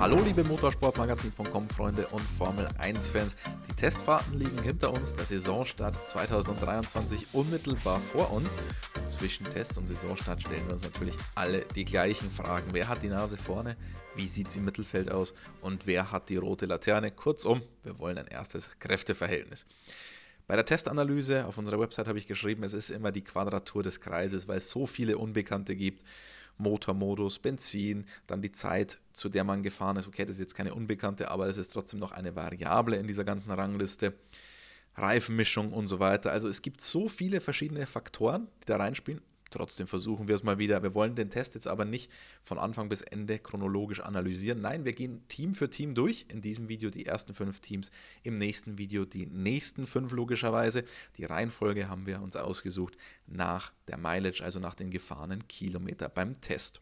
Hallo liebe Motorsportmagazin.com Freunde und Formel 1 Fans. Die Testfahrten liegen hinter uns, der Saisonstart 2023 unmittelbar vor uns. Und zwischen Test und Saisonstart stellen wir uns natürlich alle die gleichen Fragen. Wer hat die Nase vorne? Wie sieht es im Mittelfeld aus? Und wer hat die rote Laterne? Kurzum, wir wollen ein erstes Kräfteverhältnis. Bei der Testanalyse auf unserer Website habe ich geschrieben, es ist immer die Quadratur des Kreises, weil es so viele Unbekannte gibt. Motormodus, Benzin, dann die Zeit, zu der man gefahren ist. Okay, das ist jetzt keine Unbekannte, aber es ist trotzdem noch eine Variable in dieser ganzen Rangliste. Reifenmischung und so weiter. Also es gibt so viele verschiedene Faktoren, die da reinspielen. Trotzdem versuchen wir es mal wieder. Wir wollen den Test jetzt aber nicht von Anfang bis Ende chronologisch analysieren. Nein, wir gehen Team für Team durch. In diesem Video die ersten fünf Teams, im nächsten Video die nächsten fünf logischerweise. Die Reihenfolge haben wir uns ausgesucht nach der Mileage, also nach den gefahrenen Kilometer beim Test.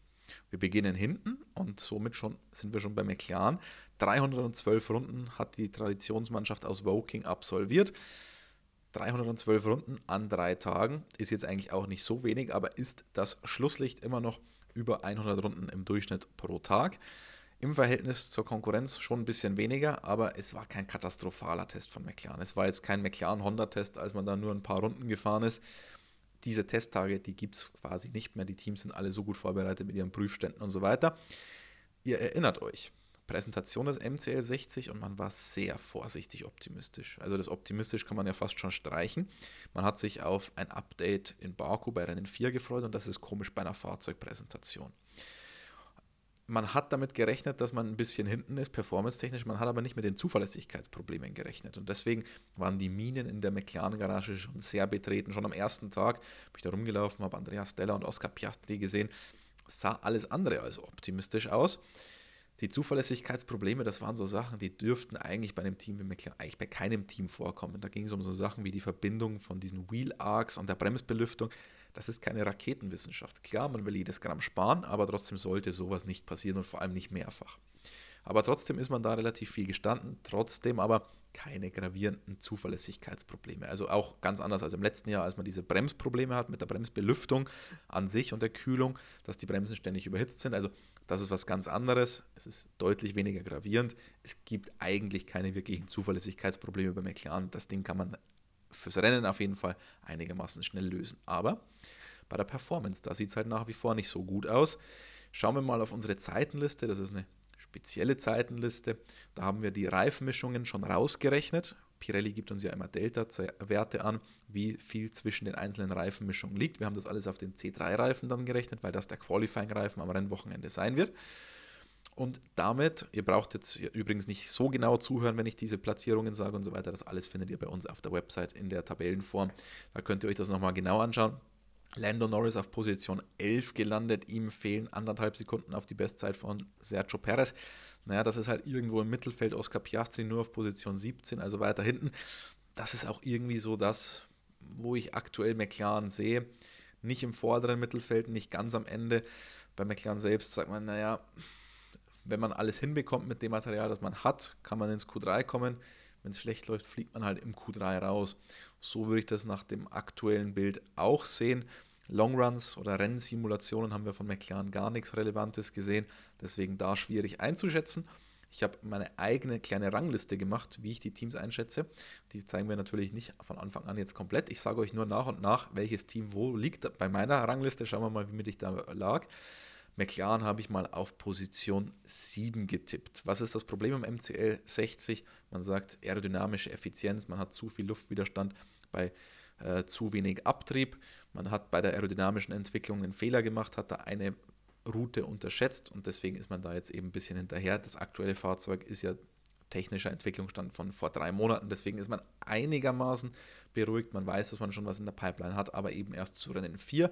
Wir beginnen hinten und somit schon sind wir schon bei McLaren. 312 Runden hat die Traditionsmannschaft aus Woking absolviert. 312 Runden an drei Tagen ist jetzt eigentlich auch nicht so wenig, aber ist das Schlusslicht immer noch über 100 Runden im Durchschnitt pro Tag. Im Verhältnis zur Konkurrenz schon ein bisschen weniger, aber es war kein katastrophaler Test von McLaren. Es war jetzt kein McLaren-Honda-Test, als man da nur ein paar Runden gefahren ist. Diese Testtage, die gibt es quasi nicht mehr. Die Teams sind alle so gut vorbereitet mit ihren Prüfständen und so weiter. Ihr erinnert euch, Präsentation des MCL 60 und man war sehr vorsichtig optimistisch. Also das optimistisch kann man ja fast schon streichen. Man hat sich auf ein Update in Baku bei Rennen 4 gefreut und das ist komisch bei einer Fahrzeugpräsentation. Man hat damit gerechnet, dass man ein bisschen hinten ist, performance-technisch, man hat aber nicht mit den Zuverlässigkeitsproblemen gerechnet. Und deswegen waren die Minen in der McLaren-Garage schon sehr betreten. Schon am ersten Tag bin ich da rumgelaufen, habe Andreas Stella und Oscar Piastri gesehen. sah alles andere als optimistisch aus. Die Zuverlässigkeitsprobleme, das waren so Sachen, die dürften eigentlich bei einem Team wie McLaren, eigentlich bei keinem Team vorkommen. Da ging es um so Sachen wie die Verbindung von diesen Wheel Arcs und der Bremsbelüftung. Das ist keine Raketenwissenschaft. Klar, man will jedes Gramm sparen, aber trotzdem sollte sowas nicht passieren und vor allem nicht mehrfach. Aber trotzdem ist man da relativ viel gestanden, trotzdem aber keine gravierenden Zuverlässigkeitsprobleme. Also auch ganz anders als im letzten Jahr, als man diese Bremsprobleme hat mit der Bremsbelüftung an sich und der Kühlung, dass die Bremsen ständig überhitzt sind. Also das ist was ganz anderes. Es ist deutlich weniger gravierend. Es gibt eigentlich keine wirklichen Zuverlässigkeitsprobleme bei McLaren. Das Ding kann man fürs Rennen auf jeden Fall einigermaßen schnell lösen. Aber bei der Performance, da sieht es halt nach wie vor nicht so gut aus. Schauen wir mal auf unsere Zeitenliste. Das ist eine spezielle Zeitenliste. Da haben wir die Reifenmischungen schon rausgerechnet. Pirelli gibt uns ja immer Delta-Werte an, wie viel zwischen den einzelnen Reifenmischungen liegt. Wir haben das alles auf den C3-Reifen dann gerechnet, weil das der Qualifying-Reifen am Rennwochenende sein wird. Und damit, ihr braucht jetzt übrigens nicht so genau zuhören, wenn ich diese Platzierungen sage und so weiter. Das alles findet ihr bei uns auf der Website in der Tabellenform. Da könnt ihr euch das nochmal genau anschauen. Lando Norris auf Position 11 gelandet. Ihm fehlen anderthalb Sekunden auf die Bestzeit von Sergio Perez. Naja, das ist halt irgendwo im Mittelfeld. Oscar Piastri nur auf Position 17, also weiter hinten. Das ist auch irgendwie so das, wo ich aktuell McLaren sehe. Nicht im vorderen Mittelfeld, nicht ganz am Ende. Bei McLaren selbst sagt man, naja, wenn man alles hinbekommt mit dem Material, das man hat, kann man ins Q3 kommen. Wenn es schlecht läuft, fliegt man halt im Q3 raus. So würde ich das nach dem aktuellen Bild auch sehen. Longruns oder Rennsimulationen haben wir von McLaren gar nichts Relevantes gesehen, deswegen da schwierig einzuschätzen. Ich habe meine eigene kleine Rangliste gemacht, wie ich die Teams einschätze. Die zeigen wir natürlich nicht von Anfang an jetzt komplett. Ich sage euch nur nach und nach, welches Team wo liegt. Bei meiner Rangliste schauen wir mal, wie mit ich da lag. McLaren habe ich mal auf Position 7 getippt. Was ist das Problem am MCL 60? Man sagt aerodynamische Effizienz, man hat zu viel Luftwiderstand bei äh, zu wenig Abtrieb. Man hat bei der aerodynamischen Entwicklung einen Fehler gemacht, hat da eine Route unterschätzt und deswegen ist man da jetzt eben ein bisschen hinterher. Das aktuelle Fahrzeug ist ja technischer Entwicklungsstand von vor drei Monaten, deswegen ist man einigermaßen beruhigt. Man weiß, dass man schon was in der Pipeline hat, aber eben erst zu Rennen 4.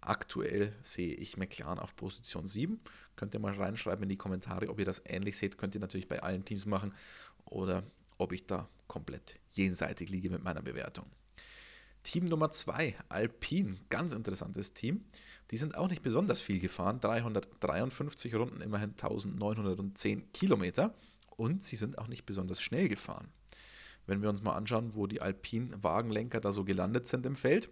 Aktuell sehe ich McLaren auf Position 7. Könnt ihr mal reinschreiben in die Kommentare, ob ihr das ähnlich seht. Könnt ihr natürlich bei allen Teams machen oder ob ich da komplett jenseitig liege mit meiner Bewertung. Team Nummer 2, Alpine, ganz interessantes Team. Die sind auch nicht besonders viel gefahren, 353 Runden, immerhin 1910 Kilometer und sie sind auch nicht besonders schnell gefahren. Wenn wir uns mal anschauen, wo die Alpine Wagenlenker da so gelandet sind im Feld,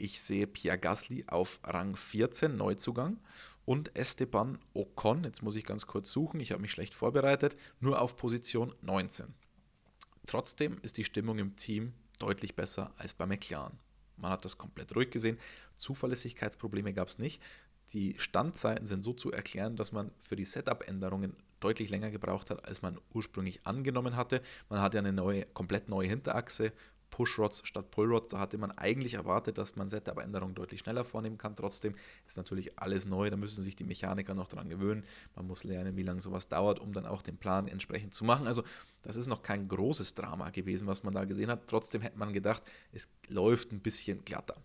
Ich sehe Pierre Gasly auf Rang 14, Neuzugang. Und Esteban Ocon, jetzt muss ich ganz kurz suchen, ich habe mich schlecht vorbereitet, nur auf Position 19. Trotzdem ist die Stimmung im Team deutlich besser als bei McLaren. Man hat das komplett ruhig gesehen. Zuverlässigkeitsprobleme gab es nicht. Die Standzeiten sind so zu erklären, dass man für die Setup-Änderungen deutlich länger gebraucht hat, als man ursprünglich angenommen hatte. Man hat ja eine neue, komplett neue Hinterachse, Pushrods statt Pullrods. Da hatte man eigentlich erwartet, dass man Setup-Änderungen deutlich schneller vornehmen kann. Trotzdem ist natürlich alles neu, da müssen sich die Mechaniker noch dran gewöhnen. Man muss lernen, wie lange sowas dauert, um dann auch den Plan entsprechend zu machen. Also das ist noch kein großes Drama gewesen, was man da gesehen hat. Trotzdem hätte man gedacht, es läuft ein bisschen glatter.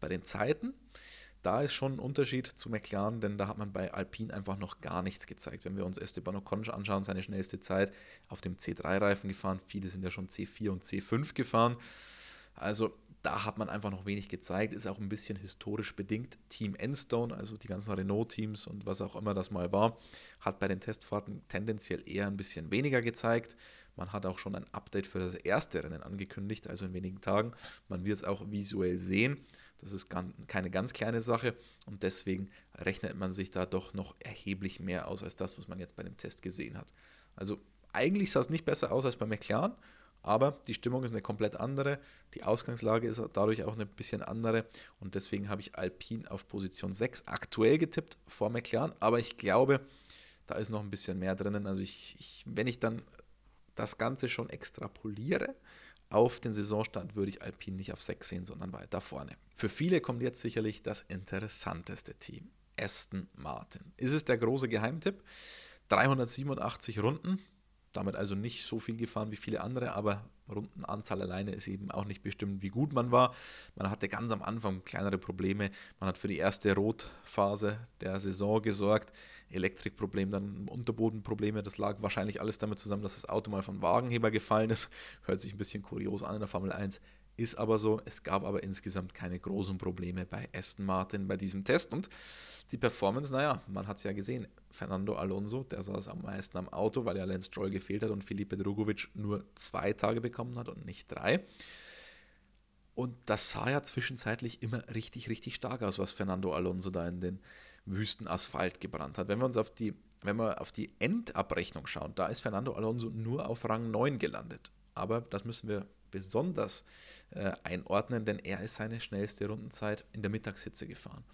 Bei den Zeiten da ist schon ein Unterschied zu McLaren, denn da hat man bei Alpine einfach noch gar nichts gezeigt. Wenn wir uns Esteban Ocon anschauen, seine schnellste Zeit auf dem C3-Reifen gefahren, viele sind ja schon C4 und C5 gefahren. Also da hat man einfach noch wenig gezeigt, ist auch ein bisschen historisch bedingt. Team Enstone, also die ganzen Renault-Teams und was auch immer das mal war, hat bei den Testfahrten tendenziell eher ein bisschen weniger gezeigt. Man hat auch schon ein Update für das erste Rennen angekündigt, also in wenigen Tagen. Man wird es auch visuell sehen. Das ist keine ganz kleine Sache und deswegen rechnet man sich da doch noch erheblich mehr aus als das, was man jetzt bei dem Test gesehen hat. Also eigentlich sah es nicht besser aus als bei McLaren, aber die Stimmung ist eine komplett andere, die Ausgangslage ist dadurch auch eine bisschen andere und deswegen habe ich Alpine auf Position 6 aktuell getippt vor McLaren, aber ich glaube, da ist noch ein bisschen mehr drinnen. Also ich, ich wenn ich dann das Ganze schon extrapoliere, auf den Saisonstand würde ich Alpine nicht auf 6 sehen, sondern weiter vorne. Für viele kommt jetzt sicherlich das interessanteste Team. Aston Martin. Ist es der große Geheimtipp? 387 Runden, damit also nicht so viel gefahren wie viele andere, aber Rundenanzahl alleine ist eben auch nicht bestimmt, wie gut man war. Man hatte ganz am Anfang kleinere Probleme. Man hat für die erste Rotphase der Saison gesorgt. Elektrikproblem, dann Unterbodenprobleme. Das lag wahrscheinlich alles damit zusammen, dass das Auto mal von Wagenheber gefallen ist. Hört sich ein bisschen kurios an in der Formel 1. Ist aber so. Es gab aber insgesamt keine großen Probleme bei Aston Martin bei diesem Test. Und die Performance, naja, man hat es ja gesehen. Fernando Alonso, der saß am meisten am Auto, weil ja Lance Stroll gefehlt hat und Felipe Drugovic nur zwei Tage bekommen hat und nicht drei. Und das sah ja zwischenzeitlich immer richtig, richtig stark aus, was Fernando Alonso da in den Wüstenasphalt gebrannt hat. Wenn wir uns auf die, wenn wir auf die Endabrechnung schauen, da ist Fernando Alonso nur auf Rang 9 gelandet. Aber das müssen wir besonders äh, einordnen, denn er ist seine schnellste Rundenzeit in der Mittagshitze gefahren.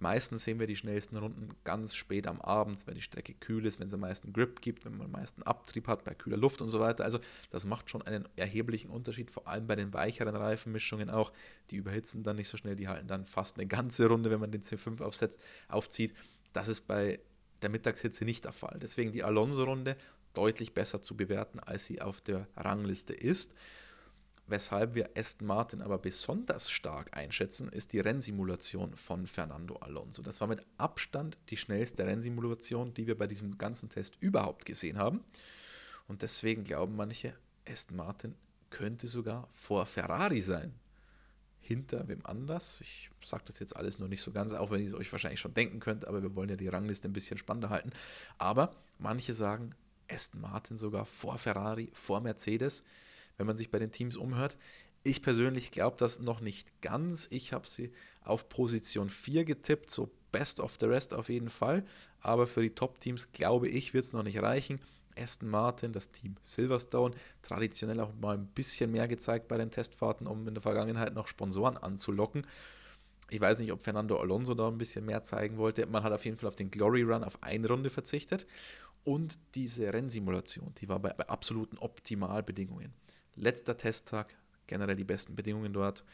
Meistens sehen wir die schnellsten Runden ganz spät am Abend, wenn die Strecke kühl ist, wenn es am meisten Grip gibt, wenn man am meisten Abtrieb hat bei kühler Luft und so weiter. Also das macht schon einen erheblichen Unterschied, vor allem bei den weicheren Reifenmischungen auch. Die überhitzen dann nicht so schnell, die halten dann fast eine ganze Runde, wenn man den C5 aufsetzt, aufzieht. Das ist bei der Mittagshitze nicht der Fall. Deswegen die Alonso-Runde deutlich besser zu bewerten, als sie auf der Rangliste ist. Weshalb wir Aston Martin aber besonders stark einschätzen, ist die Rennsimulation von Fernando Alonso. Das war mit Abstand die schnellste Rennsimulation, die wir bei diesem ganzen Test überhaupt gesehen haben. Und deswegen glauben manche, Aston Martin könnte sogar vor Ferrari sein. Hinter wem anders? Ich sage das jetzt alles noch nicht so ganz, auch wenn ihr es euch wahrscheinlich schon denken könnt, aber wir wollen ja die Rangliste ein bisschen spannender halten. Aber manche sagen, Aston Martin sogar vor Ferrari, vor Mercedes wenn man sich bei den Teams umhört. Ich persönlich glaube das noch nicht ganz. Ich habe sie auf Position 4 getippt, so best of the rest auf jeden Fall. Aber für die Top-Teams, glaube ich, wird es noch nicht reichen. Aston Martin, das Team Silverstone, traditionell auch mal ein bisschen mehr gezeigt bei den Testfahrten, um in der Vergangenheit noch Sponsoren anzulocken. Ich weiß nicht, ob Fernando Alonso da ein bisschen mehr zeigen wollte. Man hat auf jeden Fall auf den Glory Run auf eine Runde verzichtet. Und diese Rennsimulation, die war bei, bei absoluten Optimalbedingungen. Letzter Testtag, generell die besten Bedingungen dort.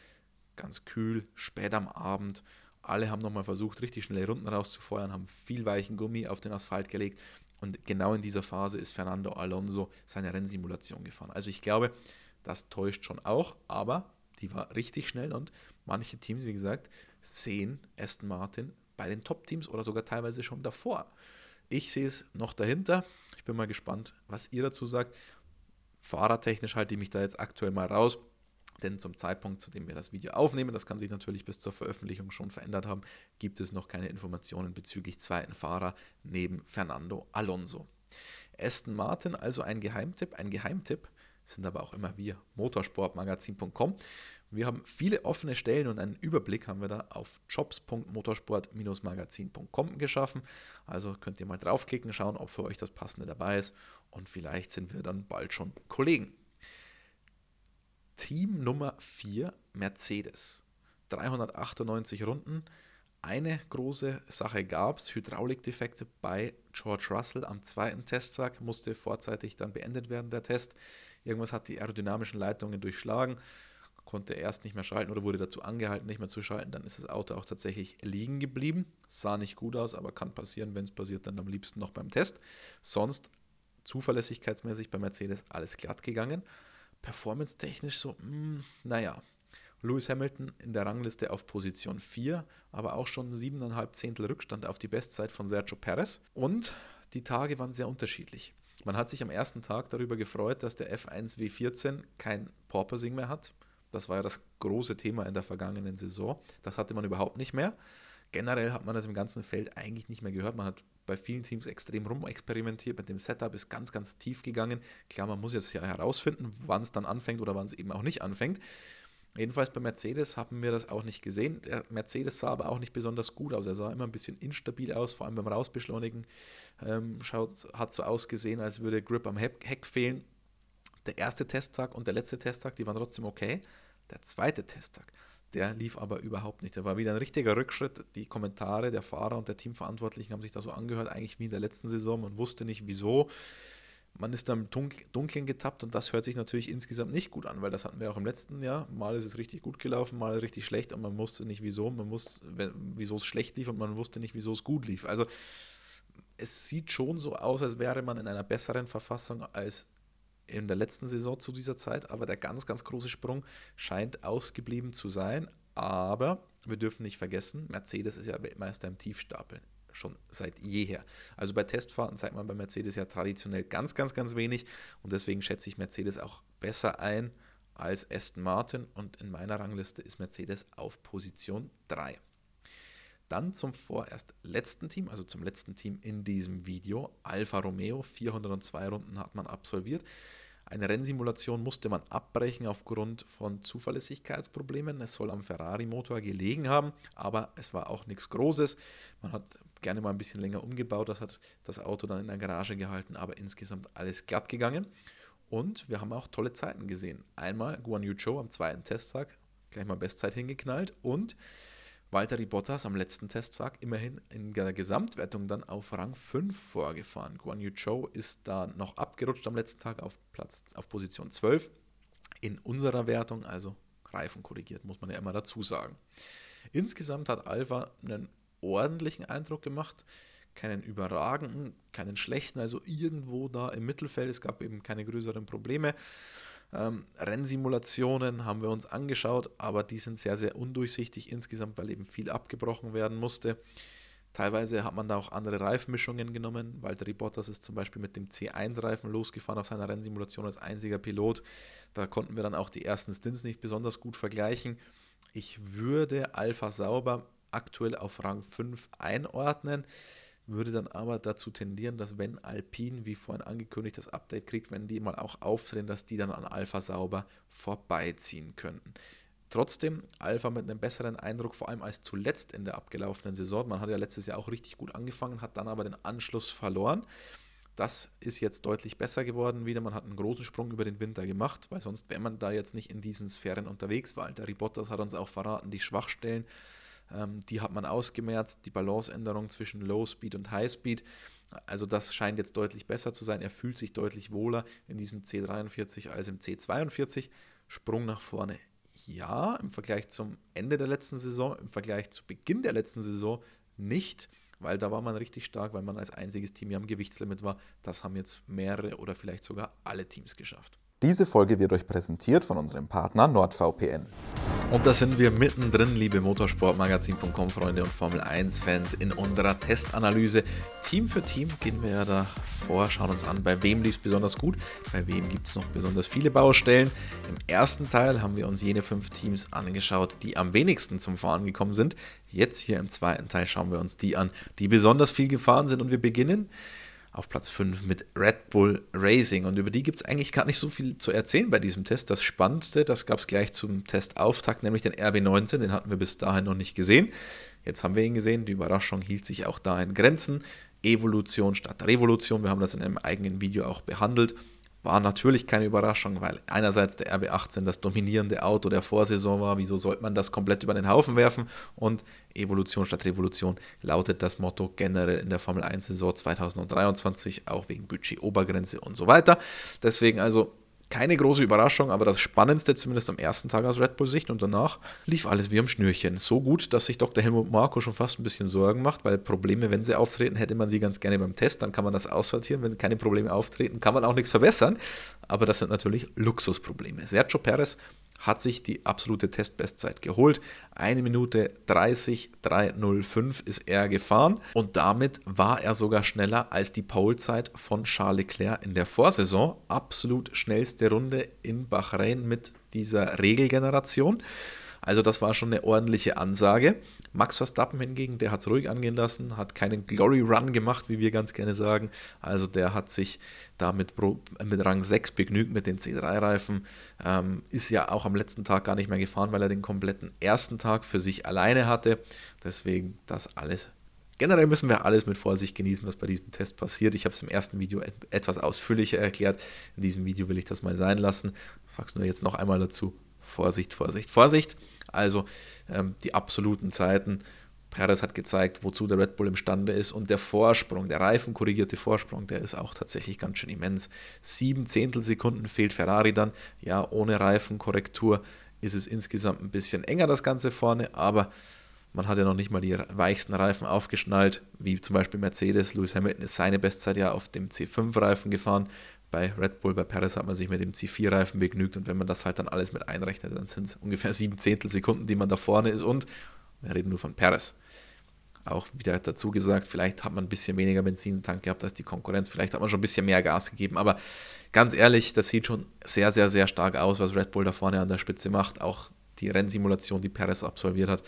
Ganz kühl, spät am Abend. Alle haben nochmal versucht, richtig schnelle Runden rauszufeuern, haben viel weichen Gummi auf den Asphalt gelegt. Und genau in dieser Phase ist Fernando Alonso seine Rennsimulation gefahren. Also ich glaube, das täuscht schon auch, aber die war richtig schnell und manche Teams, wie gesagt, sehen Aston Martin bei den Top-Teams oder sogar teilweise schon davor. Ich sehe es noch dahinter. Ich bin mal gespannt, was ihr dazu sagt. Fahrertechnisch halte ich mich da jetzt aktuell mal raus. Denn zum Zeitpunkt, zu dem wir das Video aufnehmen, das kann sich natürlich bis zur Veröffentlichung schon verändert haben, gibt es noch keine Informationen bezüglich zweiten Fahrer neben Fernando Alonso. Aston Martin, also ein Geheimtipp. Ein Geheimtipp sind aber auch immer wir, motorsportmagazin.com. Wir haben viele offene Stellen und einen Überblick haben wir da auf jobs.motorsport-magazin.com geschaffen. Also könnt ihr mal draufklicken, schauen, ob für euch das Passende dabei ist und vielleicht sind wir dann bald schon Kollegen. Team Nummer 4 Mercedes. 398 Runden. Eine große Sache gab es, Hydraulikdefekte bei George Russell am zweiten Testtag, musste vorzeitig dann beendet werden, der Test. Irgendwas hat die aerodynamischen Leitungen durchschlagen, konnte erst nicht mehr schalten oder wurde dazu angehalten, nicht mehr zu schalten. Dann ist das Auto auch tatsächlich liegen geblieben. Sah nicht gut aus, aber kann passieren. Wenn es passiert, dann am liebsten noch beim Test. Sonst zuverlässigkeitsmäßig bei Mercedes alles glatt gegangen. Performance-technisch so, mh, hm, naja. Lewis Hamilton in der Rangliste auf Position 4, aber auch schon 7,5 Zehntel Rückstand auf die Bestzeit von Sergio Perez. Und die Tage waren sehr unterschiedlich. Man hat sich am ersten Tag darüber gefreut, dass der F1 W14 kein Porpoising mehr hat. Das war ja das große Thema in der vergangenen Saison. Das hatte man überhaupt nicht mehr. Generell hat man das im ganzen Feld eigentlich nicht mehr gehört. Man hat bei vielen Teams extrem rumexperimentiert mit dem Setup, ist ganz, ganz tief gegangen. Klar, man muss jetzt ja herausfinden, wann es dann anfängt oder wann es eben auch nicht anfängt. Jedenfalls bei Mercedes haben wir das auch nicht gesehen. Der Mercedes sah aber auch nicht besonders gut aus. Er sah immer ein bisschen instabil aus, vor allem beim Rausbeschleunigen. Ähm, schaut, hat so ausgesehen, als würde Grip am Heck fehlen. Der erste Testtag und der letzte Testtag, die waren trotzdem okay. Der zweite Testtag, der lief aber überhaupt nicht. Der war wieder ein richtiger Rückschritt. Die Kommentare der Fahrer und der Teamverantwortlichen haben sich da so angehört, eigentlich wie in der letzten Saison. Man wusste nicht wieso. Man ist dann im Dunkeln getappt und das hört sich natürlich insgesamt nicht gut an, weil das hatten wir auch im letzten Jahr. Mal ist es richtig gut gelaufen, mal richtig schlecht und man wusste nicht wieso. Man wusste, wieso es schlecht lief und man wusste nicht, wieso es gut lief. Also es sieht schon so aus, als wäre man in einer besseren Verfassung als in der letzten Saison zu dieser Zeit, aber der ganz, ganz große Sprung scheint ausgeblieben zu sein. Aber wir dürfen nicht vergessen, Mercedes ist ja Weltmeister im Tiefstapeln. Schon seit jeher. Also bei Testfahrten zeigt man bei Mercedes ja traditionell ganz, ganz, ganz wenig. Und deswegen schätze ich Mercedes auch besser ein als Aston Martin. Und in meiner Rangliste ist Mercedes auf Position 3. Dann zum vorerst letzten Team, also zum letzten Team in diesem Video, Alfa Romeo. 402 Runden hat man absolviert. Eine Rennsimulation musste man abbrechen aufgrund von Zuverlässigkeitsproblemen. Es soll am Ferrari-Motor gelegen haben, aber es war auch nichts Großes. Man hat gerne mal ein bisschen länger umgebaut, das hat das Auto dann in der Garage gehalten, aber insgesamt alles glatt gegangen. Und wir haben auch tolle Zeiten gesehen. Einmal Guan Yu Zhou am zweiten Testtag, gleich mal Bestzeit hingeknallt und Valtteri Bottas am letzten Testtag immerhin in der Gesamtwertung dann auf Rang 5 vorgefahren. Guan Yu Zhou ist da noch abgerutscht am letzten Tag auf Platz auf Position 12 in unserer Wertung, also Reifen korrigiert, muss man ja immer dazu sagen. Insgesamt hat Alpha einen ordentlichen Eindruck gemacht, keinen überragenden, keinen schlechten, also irgendwo da im Mittelfeld. Es gab eben keine größeren Probleme. Ähm, Rennsimulationen haben wir uns angeschaut, aber die sind sehr, sehr undurchsichtig insgesamt, weil eben viel abgebrochen werden musste. Teilweise hat man da auch andere Reifenmischungen genommen. Walter Bottas ist zum Beispiel mit dem C1-Reifen losgefahren auf seiner Rennsimulation als einziger Pilot. Da konnten wir dann auch die ersten Stints nicht besonders gut vergleichen. Ich würde Alpha Sauber aktuell auf Rang 5 einordnen würde dann aber dazu tendieren, dass wenn Alpine, wie vorhin angekündigt, das Update kriegt, wenn die mal auch aufdrehen, dass die dann an Alpha sauber vorbeiziehen könnten. Trotzdem, Alpha mit einem besseren Eindruck, vor allem als zuletzt in der abgelaufenen Saison. Man hat ja letztes Jahr auch richtig gut angefangen, hat dann aber den Anschluss verloren. Das ist jetzt deutlich besser geworden wieder. Man hat einen großen Sprung über den Winter gemacht, weil sonst wäre man da jetzt nicht in diesen Sphären unterwegs, weil der Bottas hat uns auch verraten, die Schwachstellen ähm, die hat man ausgemerzt, die Balanceänderung zwischen Low Speed und High Speed. Also das scheint jetzt deutlich besser zu sein. Er fühlt sich deutlich wohler in diesem C43 als im C42. Sprung nach vorne. Ja, im Vergleich zum Ende der letzten Saison, im Vergleich zu Beginn der letzten Saison nicht, weil da war man richtig stark, weil man als einziges Team ja am Gewichtslimit war. Das haben jetzt mehrere oder vielleicht sogar alle Teams geschafft. Diese Folge wird euch präsentiert von unserem Partner NordVPN. Und da sind wir mittendrin, liebe Motorsportmagazin.com Freunde und Formel 1 Fans, in unserer Testanalyse. Team für Team gehen wir ja da vor, schauen uns an, bei wem lief es besonders gut, bei wem gibt es noch besonders viele Baustellen. Im ersten Teil haben wir uns jene fünf Teams angeschaut, die am wenigsten zum Fahren gekommen sind. Jetzt hier im zweiten Teil schauen wir uns die an, die besonders viel gefahren sind und wir beginnen auf Platz 5 mit Red Bull Racing. Und über die gibt es eigentlich gar nicht so viel zu erzählen bei diesem Test. Das Spannendste, das gab es gleich zum Testauftakt, nämlich den RB19, den hatten wir bis dahin noch nicht gesehen. Jetzt haben wir ihn gesehen, die Überraschung hielt sich auch da in Grenzen. Evolution statt Revolution, wir haben das in einem eigenen Video auch behandelt. War natürlich keine Überraschung, weil einerseits der RB18 das dominierende Auto der Vorsaison war. Wieso sollte man das komplett über den Haufen werfen? Und Evolution statt Revolution lautet das Motto generell in der Formel 1-Saison 2023, auch wegen Budget-Obergrenze und so weiter. Deswegen also keine große Überraschung, aber das Spannendste zumindest am ersten Tag aus Red Bull Sicht und danach lief alles wie am Schnürchen. So gut, dass sich Dr. Helmut Marko schon fast ein bisschen Sorgen macht, weil Probleme, wenn sie auftreten, hätte man sie ganz gerne beim Test, dann kann man das aussortieren. Wenn keine Probleme auftreten, kann man auch nichts verbessern. Aber das sind natürlich Luxusprobleme. Sergio Perez hat sich die absolute Testbestzeit geholt. Eine Minute 30, 305 ist er gefahren und damit war er sogar schneller als die Polezeit von Charles Leclerc in der Vorsaison. Absolut schnellste Runde in Bahrain mit dieser Regelgeneration. Also das war schon eine ordentliche Ansage. Max Verstappen hingegen, der hat es ruhig angehen lassen, hat keinen Glory Run gemacht, wie wir ganz gerne sagen. Also der hat sich da mit, mit Rang 6 begnügt mit den C3-Reifen. Ähm, ist ja auch am letzten Tag gar nicht mehr gefahren, weil er den kompletten ersten Tag für sich alleine hatte. Deswegen das alles Generell müssen wir alles mit Vorsicht genießen, was bei diesem Test passiert. Ich habe es im ersten Video etwas ausführlicher erklärt. In diesem Video will ich das mal sein lassen. Ich sage es nur jetzt noch einmal dazu. Vorsicht, Vorsicht, Vorsicht. Also ähm, die absoluten Zeiten. Perez hat gezeigt, wozu der Red Bull imstande ist und der Vorsprung, der reifenkorrigierte Vorsprung, der ist auch tatsächlich ganz schön immens. Sieben Zehntelsekunden fehlt Ferrari dann. Ja, ohne Reifenkorrektur ist es insgesamt ein bisschen enger das Ganze vorne, aber man hat ja noch nicht mal die weichsten Reifen aufgeschnallt, wie zum Beispiel Mercedes. Lewis Hamilton ist seine Bestzeit ja auf dem C5-Reifen gefahren bei Red Bull, bei Perez hat man sich mit dem C4-Reifen begnügt und wenn man das halt dann alles mit einrechnet, dann sind es ungefähr sieben Zehntelsekunden, die man da vorne ist und wir reden nur von Perez. Auch wieder dazu gesagt, vielleicht hat man ein bisschen weniger Benzin im Tank gehabt als die Konkurrenz, vielleicht hat man schon ein bisschen mehr Gas gegeben, aber ganz ehrlich, das sieht schon sehr, sehr, sehr stark aus, was Red Bull da vorne an der Spitze macht. Auch die Rennsimulation, die Perez absolviert hat,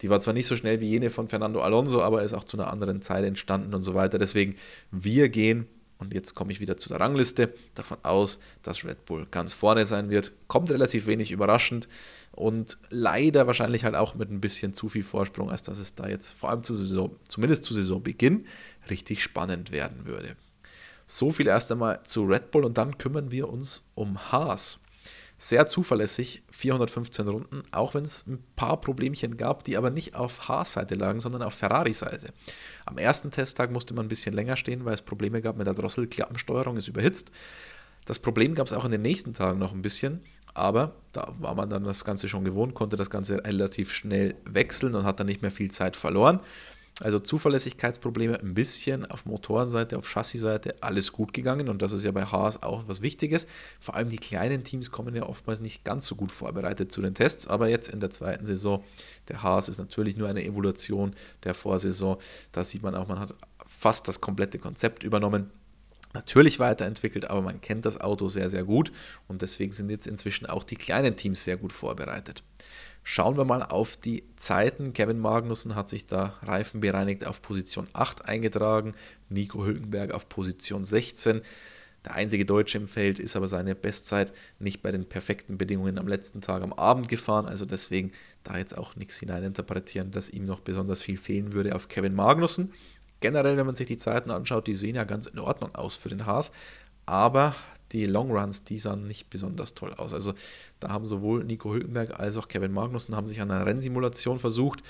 die war zwar nicht so schnell wie jene von Fernando Alonso, aber ist auch zu einer anderen Zeit entstanden und so weiter. Deswegen, wir gehen und jetzt komme ich wieder zu der Rangliste, davon aus, dass Red Bull ganz vorne sein wird. Kommt relativ wenig überraschend und leider wahrscheinlich halt auch mit ein bisschen zu viel Vorsprung, als dass es da jetzt vor allem zu Saison, zumindest zu Saisonbeginn richtig spannend werden würde. So viel erst einmal zu Red Bull und dann kümmern wir uns um Haas sehr zuverlässig, 415 Runden, auch wenn es ein paar Problemchen gab, die aber nicht auf Haas-Seite lagen, sondern auf Ferrari-Seite. Am ersten Testtag musste man ein bisschen länger stehen, weil es Probleme gab mit der Drosselklappensteuerung, ist überhitzt. Das Problem gab es auch in den nächsten Tagen noch ein bisschen, aber da war man dann das Ganze schon gewohnt, konnte das Ganze relativ schnell wechseln und hat dann nicht mehr viel Zeit verloren. Also Zuverlässigkeitsprobleme ein bisschen auf Motorenseite, auf Chassisseite, alles gut gegangen und das ist ja bei Haas auch was Wichtiges. Vor allem die kleinen Teams kommen ja oftmals nicht ganz so gut vorbereitet zu den Tests, aber jetzt in der zweiten Saison, der Haas ist natürlich nur eine Evolution der Vorsaison. Da sieht man auch, man hat fast das komplette Konzept übernommen natürlich weiterentwickelt, aber man kennt das Auto sehr, sehr gut und deswegen sind jetzt inzwischen auch die kleinen Teams sehr gut vorbereitet. Schauen wir mal auf die Zeiten. Kevin Magnussen hat sich da reifenbereinigt auf Position 8 eingetragen, Nico Hülkenberg auf Position 16. Der einzige Deutsche im Feld ist aber seine Bestzeit nicht bei den perfekten Bedingungen am letzten Tag am Abend gefahren. Also deswegen da jetzt auch nichts hineininterpretieren, dass ihm noch besonders viel fehlen würde auf Kevin Magnussen. Generell, wenn man sich die Zeiten anschaut, die sehen ja ganz in Ordnung aus für den Haas. Aber die Longruns, die sahen nicht besonders toll aus. Also da haben sowohl Nico Hülkenberg als auch Kevin Magnussen haben sich an einer Rennsimulation versucht.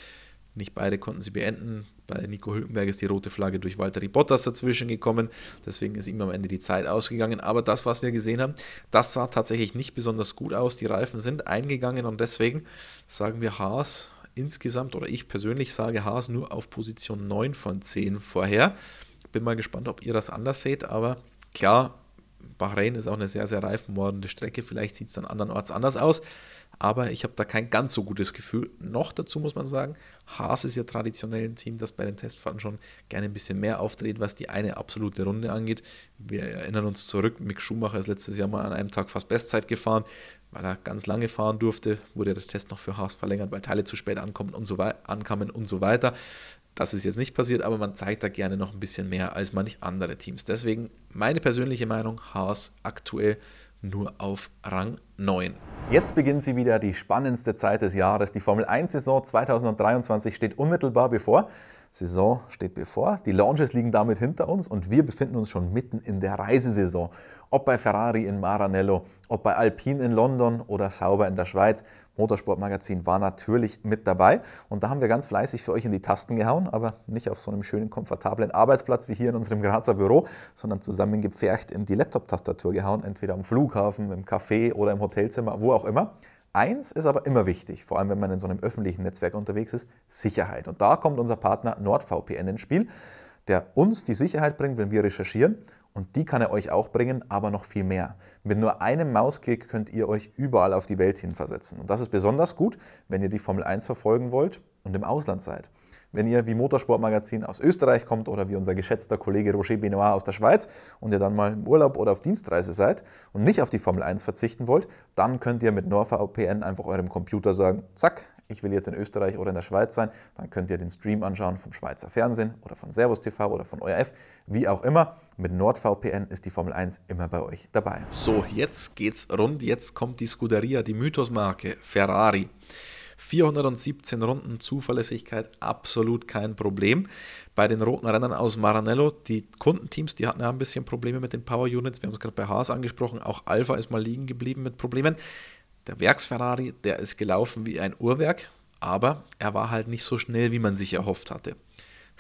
Nicht beide konnten sie beenden. Bei Nico Hülkenberg ist die rote Flagge durch Walter Bottas dazwischen gekommen. Deswegen ist ihm am Ende die Zeit ausgegangen. Aber das, was wir gesehen haben, das sah tatsächlich nicht besonders gut aus. Die Reifen sind eingegangen und deswegen sagen wir Haas insgesamt, oder ich persönlich sage Haas nur auf Position 9 von 10 vorher. Bin mal gespannt, ob ihr das anders seht, aber klar, Bahrain ist auch eine sehr, sehr reifenmordende Strecke. Vielleicht sieht es dann andernorts anders aus. Aber ich habe da kein ganz so gutes Gefühl. Noch dazu muss man sagen, Haas ist ja traditionell ein Team, das bei den Testfahrten schon gerne ein bisschen mehr aufdreht, was die eine absolute Runde angeht. Wir erinnern uns zurück, Mick Schumacher ist letztes Jahr mal an einem Tag fast Bestzeit gefahren, weil er ganz lange fahren durfte. Wurde der Test noch für Haas verlängert, weil Teile zu spät ankommen und so ankamen und so weiter Das ist jetzt nicht passiert, aber man zeigt da gerne noch ein bisschen mehr als manch andere Teams. Deswegen meine persönliche Meinung, Haas aktuell nur auf Rang 9. Jetzt beginnt sie wieder, die spannendste Zeit des Jahres. Die Formel 1-Saison 2023 steht unmittelbar bevor. Saison steht bevor, die Launches liegen damit hinter uns und wir befinden uns schon mitten in der Reisesaison. Ob bei Ferrari in Maranello, ob bei Alpine in London oder Sauber in der Schweiz. Motorsportmagazin war natürlich mit dabei und da haben wir ganz fleißig für euch in die Tasten gehauen, aber nicht auf so einem schönen, komfortablen Arbeitsplatz wie hier in unserem Grazer Büro, sondern zusammengepfercht in die Laptop-Tastatur gehauen, entweder am Flughafen, im Café oder im Hotelzimmer, wo auch immer. Eins ist aber immer wichtig, vor allem wenn man in so einem öffentlichen Netzwerk unterwegs ist, Sicherheit. Und da kommt unser Partner NordVPN ins Spiel, der uns die Sicherheit bringt, wenn wir recherchieren. Und die kann er euch auch bringen, aber noch viel mehr. Mit nur einem Mausklick könnt ihr euch überall auf die Welt hinversetzen. Und das ist besonders gut, wenn ihr die Formel 1 verfolgen wollt und im Ausland seid. Wenn ihr wie Motorsportmagazin aus Österreich kommt oder wie unser geschätzter Kollege Roger Benoit aus der Schweiz und ihr dann mal im Urlaub oder auf Dienstreise seid und nicht auf die Formel 1 verzichten wollt, dann könnt ihr mit NordVPN einfach eurem Computer sagen, zack, ich will jetzt in Österreich oder in der Schweiz sein, dann könnt ihr den Stream anschauen vom Schweizer Fernsehen oder von Servus TV oder von ORF, wie auch immer. Mit NordVPN ist die Formel 1 immer bei euch dabei. So, jetzt geht's rund, jetzt kommt die Scuderia, die Mythosmarke Ferrari. 417 Runden Zuverlässigkeit, absolut kein Problem. Bei den roten Rennern aus Maranello, die Kundenteams, die hatten ja ein bisschen Probleme mit den Power Units. Wir haben es gerade bei Haas angesprochen, auch Alpha ist mal liegen geblieben mit Problemen. Der Werksferrari, der ist gelaufen wie ein Uhrwerk, aber er war halt nicht so schnell, wie man sich erhofft hatte.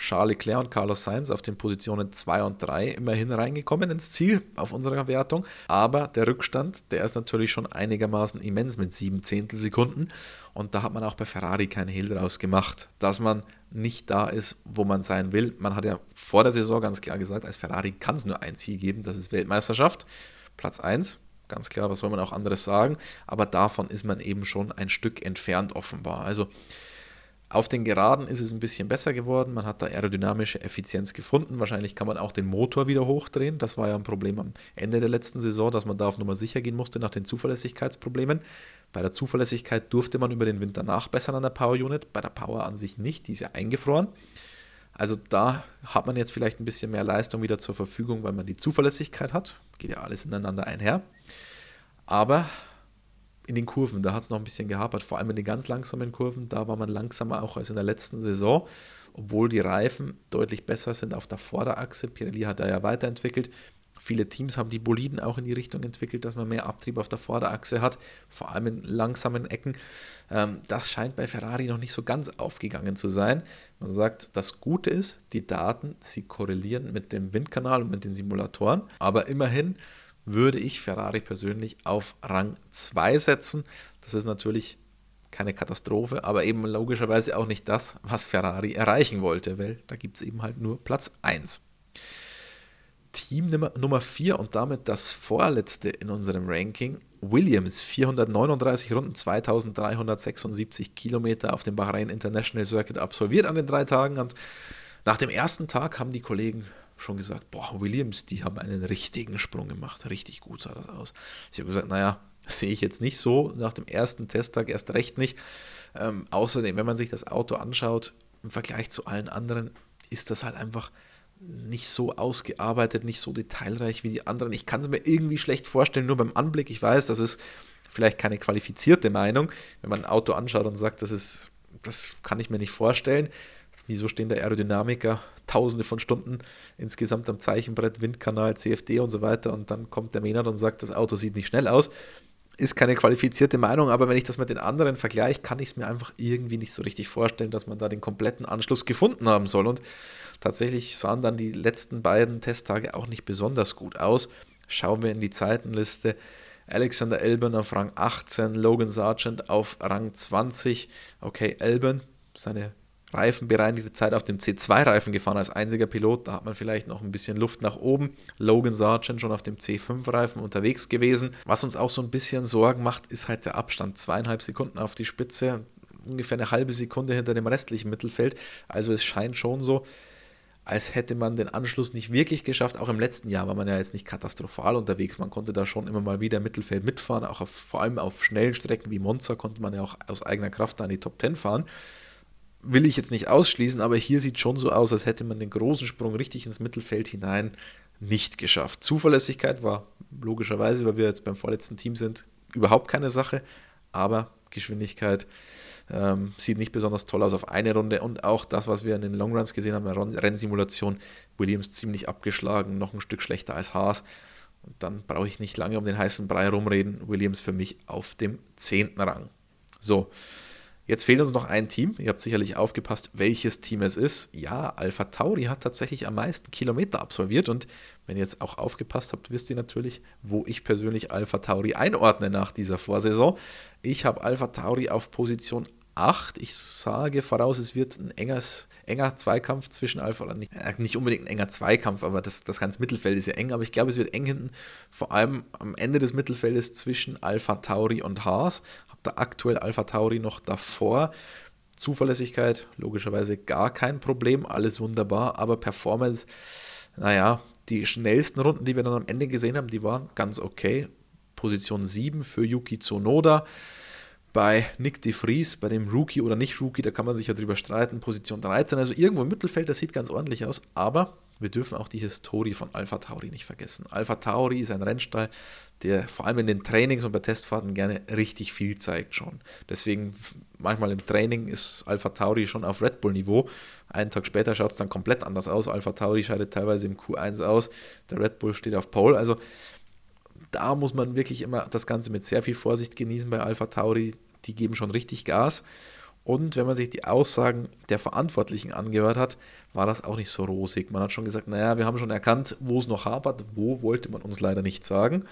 Charles Leclerc und Carlos Sainz auf den Positionen 2 und 3 immerhin reingekommen ins Ziel auf unserer Wertung. Aber der Rückstand, der ist natürlich schon einigermaßen immens mit 7 Zehntelsekunden. Und da hat man auch bei Ferrari keinen Hehl draus gemacht, dass man nicht da ist, wo man sein will. Man hat ja vor der Saison ganz klar gesagt, als Ferrari kann es nur ein Ziel geben, das ist Weltmeisterschaft. Platz 1, ganz klar, was soll man auch anderes sagen, aber davon ist man eben schon ein Stück entfernt offenbar. Also auf den Geraden ist es ein bisschen besser geworden. Man hat da aerodynamische Effizienz gefunden. Wahrscheinlich kann man auch den Motor wieder hochdrehen. Das war ja ein Problem am Ende der letzten Saison, dass man da auf Nummer sicher gehen musste nach den Zuverlässigkeitsproblemen. Bei der Zuverlässigkeit durfte man über den Winter nachbessern an der Power Unit, bei der Power an sich nicht, die ist ja eingefroren. Also da hat man jetzt vielleicht ein bisschen mehr Leistung wieder zur Verfügung, weil man die Zuverlässigkeit hat. Geht ja alles ineinander einher. Aber in den Kurven, da hat es noch ein bisschen gehapert, vor allem in den ganz langsamen Kurven, da war man langsamer auch als in der letzten Saison, obwohl die Reifen deutlich besser sind auf der Vorderachse. Pirelli hat da ja weiterentwickelt. Viele Teams haben die Boliden auch in die Richtung entwickelt, dass man mehr Abtrieb auf der Vorderachse hat, vor allem in langsamen Ecken. Ähm, das scheint bei Ferrari noch nicht so ganz aufgegangen zu sein. Man sagt, das Gute ist, die Daten, sie korrelieren mit dem Windkanal und mit den Simulatoren, aber immerhin würde ich Ferrari persönlich auf Rang 2 setzen. Das ist natürlich keine Katastrophe, aber eben logischerweise auch nicht das, was Ferrari erreichen wollte, weil da gibt es eben halt nur Platz 1. Team Nummer 4 und damit das vorletzte in unserem Ranking, Williams, 439 Runden, 2376 Kilometer auf dem Bahrain International Circuit absolviert an den drei Tagen und nach dem ersten Tag haben die Kollegen schon gesagt, boah, Williams, die haben einen richtigen Sprung gemacht. Richtig gut sah das aus. Ich habe gesagt, naja, sehe ich jetzt nicht so nach dem ersten Testtag erst recht nicht. Ähm, außerdem, wenn man sich das Auto anschaut, im Vergleich zu allen anderen, ist das halt einfach nicht so ausgearbeitet, nicht so detailreich wie die anderen. Ich kann es mir irgendwie schlecht vorstellen, nur beim Anblick. Ich weiß, das ist vielleicht keine qualifizierte Meinung, wenn man ein Auto anschaut und sagt, das ist, das kann ich mir nicht vorstellen. Wieso stehen da Aerodynamiker tausende von Stunden insgesamt am Zeichenbrett, Windkanal, CFD und so weiter und dann kommt der Maynard und sagt, das Auto sieht nicht schnell aus. Ist keine qualifizierte Meinung, aber wenn ich das mit den anderen vergleiche, kann ich es mir einfach irgendwie nicht so richtig vorstellen, dass man da den kompletten Anschluss gefunden haben soll. Und tatsächlich sahen dann die letzten beiden Testtage auch nicht besonders gut aus. Schauen wir in die Zeitenliste. Alexander Elben auf Rang 18, Logan Sargent auf Rang 20. Okay, Elben, seine reifenbereinigte Zeit auf dem C2-Reifen gefahren als einziger Pilot. Da hat man vielleicht noch ein bisschen Luft nach oben. Logan Sargent schon auf dem C5-Reifen unterwegs gewesen. Was uns auch so ein bisschen Sorgen macht, ist halt der Abstand. Zweieinhalb Sekunden auf die Spitze, ungefähr eine halbe Sekunde hinter dem restlichen Mittelfeld. Also es scheint schon so, als hätte man den Anschluss nicht wirklich geschafft. Auch im letzten Jahr war man ja jetzt nicht katastrophal unterwegs. Man konnte da schon immer mal wieder Mittelfeld mitfahren. Auch auf, vor allem auf schnellen Strecken wie Monza konnte man ja auch aus eigener Kraft da in die Top 10 fahren. Will ich jetzt nicht ausschließen, aber hier sieht schon so aus, als hätte man den großen Sprung richtig ins Mittelfeld hinein nicht geschafft. Zuverlässigkeit war logischerweise, weil wir jetzt beim vorletzten Team sind, überhaupt keine Sache, aber Geschwindigkeit ähm, sieht nicht besonders toll aus auf eine Runde und auch das, was wir in den Longruns gesehen haben, in Rennsimulation, Williams ziemlich abgeschlagen, noch ein Stück schlechter als Haas. Und dann brauche ich nicht lange um den heißen Brei rumreden. Williams für mich auf dem zehnten Rang. So, Jetzt fehlt uns noch ein Team. Ihr habt sicherlich aufgepasst, welches Team es ist. Ja, Alpha Tauri hat tatsächlich am meisten Kilometer absolviert. Und wenn ihr jetzt auch aufgepasst habt, wisst ihr natürlich, wo ich persönlich Alpha Tauri einordne nach dieser Vorsaison. Ich habe Alpha Tauri auf Position 8. Ich sage voraus, es wird ein enges, enger Zweikampf zwischen Alpha, oder nicht, äh, nicht unbedingt ein enger Zweikampf, aber das, das ganze Mittelfeld ist ja eng, aber ich glaube, es wird eng hinten, vor allem am Ende des Mittelfeldes zwischen Alpha Tauri und Haas. Aktuell Alpha Tauri noch davor. Zuverlässigkeit, logischerweise gar kein Problem, alles wunderbar, aber Performance, naja, die schnellsten Runden, die wir dann am Ende gesehen haben, die waren ganz okay. Position 7 für Yuki Tsunoda. Bei Nick de Vries, bei dem Rookie oder nicht Rookie, da kann man sich ja drüber streiten, Position 13, also irgendwo im Mittelfeld, das sieht ganz ordentlich aus, aber wir dürfen auch die Historie von Alpha Tauri nicht vergessen. Alpha Tauri ist ein Rennstall, der vor allem in den Trainings und bei Testfahrten gerne richtig viel zeigt schon. Deswegen manchmal im Training ist Alpha Tauri schon auf Red Bull Niveau. Einen Tag später schaut es dann komplett anders aus. Alpha Tauri scheidet teilweise im Q1 aus, der Red Bull steht auf Pole. Also da muss man wirklich immer das Ganze mit sehr viel Vorsicht genießen bei Alpha Tauri. Die geben schon richtig Gas. Und wenn man sich die Aussagen der Verantwortlichen angehört hat, war das auch nicht so rosig. Man hat schon gesagt, naja, wir haben schon erkannt, wo es noch hapert. Wo wollte man uns leider nicht sagen.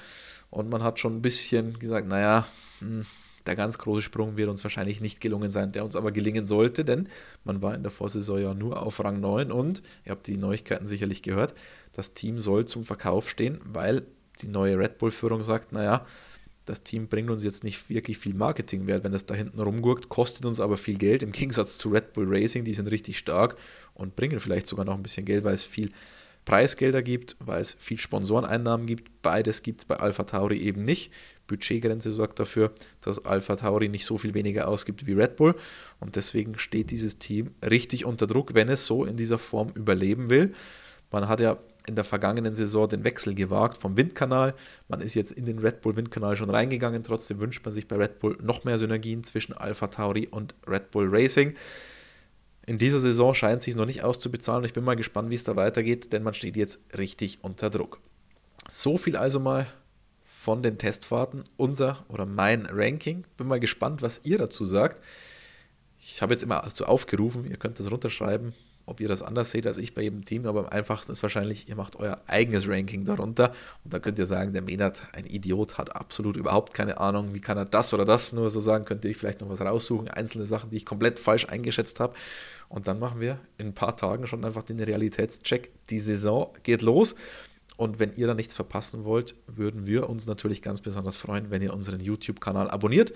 Und man hat schon ein bisschen gesagt, naja, hm, der ganz große Sprung wird uns wahrscheinlich nicht gelungen sein, der uns aber gelingen sollte, denn man war in der Vorsaison ja nur auf Rang 9 und, ihr habt die Neuigkeiten sicherlich gehört, das Team soll zum Verkauf stehen, weil die neue Red Bull-Führung sagt, naja, das Team bringt uns jetzt nicht wirklich viel Marketingwert, wenn es da hinten rumgurkt, kostet uns aber viel Geld im Gegensatz zu Red Bull Racing, die sind richtig stark und bringen vielleicht sogar noch ein bisschen Geld, weil es viel Preisgelder gibt, weil es viel Sponsoreneinnahmen gibt. Beides gibt es bei Alpha Tauri eben nicht. Budgetgrenze sorgt dafür, dass Alpha Tauri nicht so viel weniger ausgibt wie Red Bull und deswegen steht dieses Team richtig unter Druck, wenn es so in dieser Form überleben will. Man hat ja in der vergangenen Saison den Wechsel gewagt vom Windkanal. Man ist jetzt in den Red Bull Windkanal schon reingegangen. Trotzdem wünscht man sich bei Red Bull noch mehr Synergien zwischen Alpha Tauri und Red Bull Racing. In dieser Saison scheint es sich noch nicht auszubezahlen. Ich bin mal gespannt, wie es da weitergeht, denn man steht jetzt richtig unter Druck. So viel also mal von den Testfahrten, unser oder mein Ranking. Bin mal gespannt, was ihr dazu sagt. Ich habe jetzt immer dazu aufgerufen, ihr könnt das runterschreiben, ob ihr das anders seht als ich bei jedem Team, aber am einfachsten ist wahrscheinlich, ihr macht euer eigenes Ranking darunter. Und da könnt ihr sagen, der Menat, ein Idiot, hat absolut überhaupt keine Ahnung, wie kann er das oder das nur so sagen, könnt ihr euch vielleicht noch was raussuchen, einzelne Sachen, die ich komplett falsch eingeschätzt habe. Und dann machen wir in ein paar Tagen schon einfach den Realitätscheck. Die Saison geht los. Und wenn ihr da nichts verpassen wollt, würden wir uns natürlich ganz besonders freuen, wenn ihr unseren YouTube-Kanal abonniert,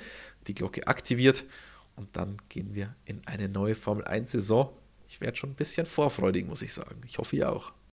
die Glocke aktiviert. Und dann gehen wir in eine neue Formel 1-Saison ich werde schon ein bisschen vorfreudig, muss ich sagen. Ich hoffe, ihr auch.